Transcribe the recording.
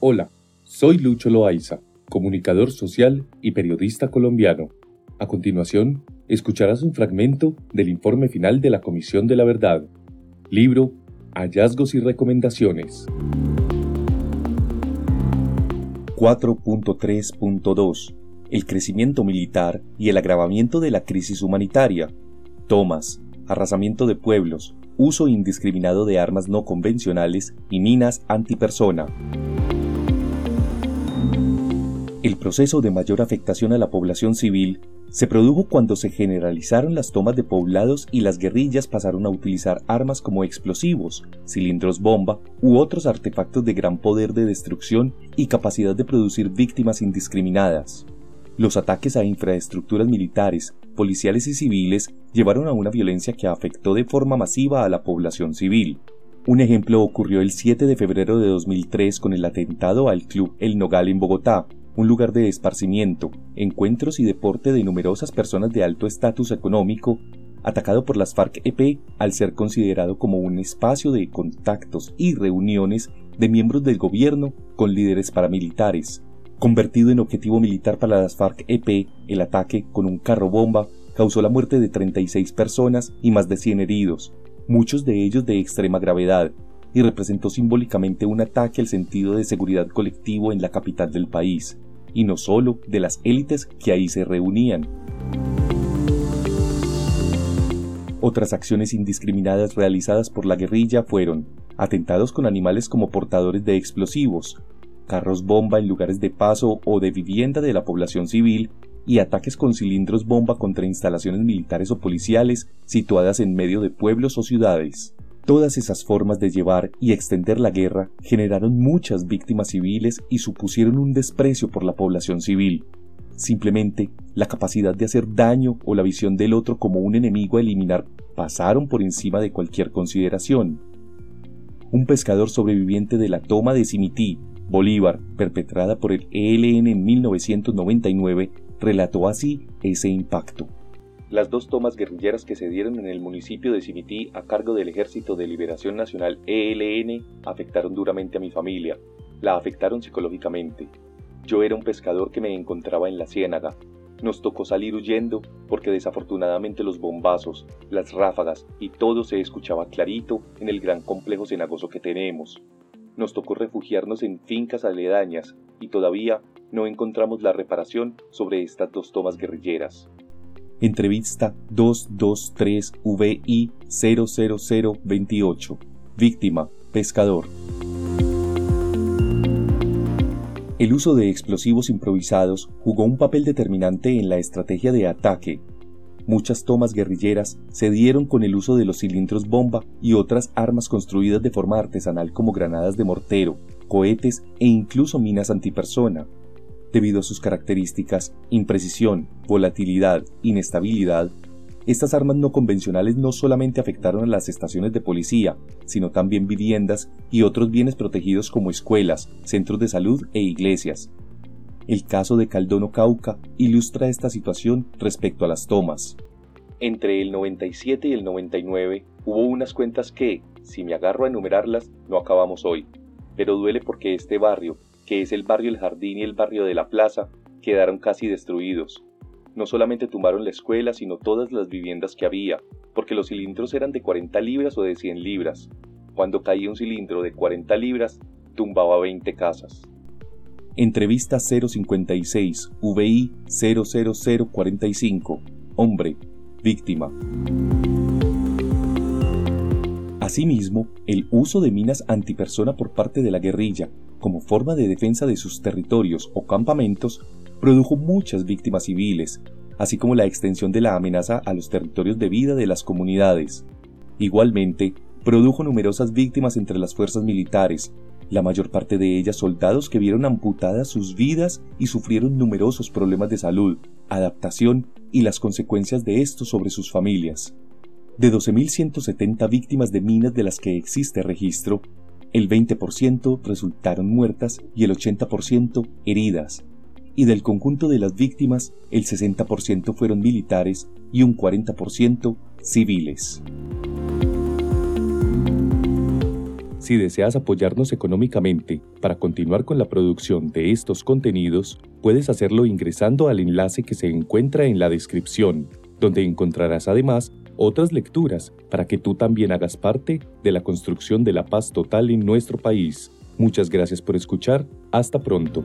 Hola, soy Lucho Loaiza, comunicador social y periodista colombiano. A continuación, escucharás un fragmento del informe final de la Comisión de la Verdad, libro Hallazgos y Recomendaciones. 4.3.2 El crecimiento militar y el agravamiento de la crisis humanitaria. Tomas, arrasamiento de pueblos, uso indiscriminado de armas no convencionales y minas antipersona. Proceso de mayor afectación a la población civil se produjo cuando se generalizaron las tomas de poblados y las guerrillas pasaron a utilizar armas como explosivos, cilindros bomba u otros artefactos de gran poder de destrucción y capacidad de producir víctimas indiscriminadas. Los ataques a infraestructuras militares, policiales y civiles llevaron a una violencia que afectó de forma masiva a la población civil. Un ejemplo ocurrió el 7 de febrero de 2003 con el atentado al Club El Nogal en Bogotá, un lugar de esparcimiento, encuentros y deporte de numerosas personas de alto estatus económico, atacado por las FARC-EP al ser considerado como un espacio de contactos y reuniones de miembros del gobierno con líderes paramilitares. Convertido en objetivo militar para las FARC-EP, el ataque con un carro bomba causó la muerte de 36 personas y más de 100 heridos, muchos de ellos de extrema gravedad, y representó simbólicamente un ataque al sentido de seguridad colectivo en la capital del país, y no solo de las élites que ahí se reunían. Otras acciones indiscriminadas realizadas por la guerrilla fueron atentados con animales como portadores de explosivos, carros bomba en lugares de paso o de vivienda de la población civil y ataques con cilindros bomba contra instalaciones militares o policiales situadas en medio de pueblos o ciudades. Todas esas formas de llevar y extender la guerra generaron muchas víctimas civiles y supusieron un desprecio por la población civil. Simplemente, la capacidad de hacer daño o la visión del otro como un enemigo a eliminar pasaron por encima de cualquier consideración. Un pescador sobreviviente de la toma de Simití Bolívar, perpetrada por el ELN en 1999, relató así ese impacto. Las dos tomas guerrilleras que se dieron en el municipio de Simití a cargo del Ejército de Liberación Nacional ELN afectaron duramente a mi familia, la afectaron psicológicamente. Yo era un pescador que me encontraba en la ciénaga. Nos tocó salir huyendo porque desafortunadamente los bombazos, las ráfagas y todo se escuchaba clarito en el gran complejo cenagoso que tenemos nos tocó refugiarnos en fincas aledañas y todavía no encontramos la reparación sobre estas dos tomas guerrilleras. Entrevista 223 VI 00028. Víctima, pescador. El uso de explosivos improvisados jugó un papel determinante en la estrategia de ataque Muchas tomas guerrilleras se dieron con el uso de los cilindros bomba y otras armas construidas de forma artesanal como granadas de mortero, cohetes e incluso minas antipersona. Debido a sus características, imprecisión, volatilidad, inestabilidad, estas armas no convencionales no solamente afectaron a las estaciones de policía, sino también viviendas y otros bienes protegidos como escuelas, centros de salud e iglesias, el caso de Caldono Cauca ilustra esta situación respecto a las tomas. Entre el 97 y el 99 hubo unas cuentas que, si me agarro a enumerarlas, no acabamos hoy. Pero duele porque este barrio, que es el barrio El Jardín y el barrio de la Plaza, quedaron casi destruidos. No solamente tumbaron la escuela, sino todas las viviendas que había, porque los cilindros eran de 40 libras o de 100 libras. Cuando caía un cilindro de 40 libras, tumbaba 20 casas. Entrevista 056, VI 00045. Hombre, víctima. Asimismo, el uso de minas antipersona por parte de la guerrilla, como forma de defensa de sus territorios o campamentos, produjo muchas víctimas civiles, así como la extensión de la amenaza a los territorios de vida de las comunidades. Igualmente, produjo numerosas víctimas entre las fuerzas militares, la mayor parte de ellas soldados que vieron amputadas sus vidas y sufrieron numerosos problemas de salud, adaptación y las consecuencias de esto sobre sus familias. De 12.170 víctimas de minas de las que existe registro, el 20% resultaron muertas y el 80% heridas, y del conjunto de las víctimas, el 60% fueron militares y un 40% civiles. Si deseas apoyarnos económicamente para continuar con la producción de estos contenidos, puedes hacerlo ingresando al enlace que se encuentra en la descripción, donde encontrarás además otras lecturas para que tú también hagas parte de la construcción de la paz total en nuestro país. Muchas gracias por escuchar. Hasta pronto.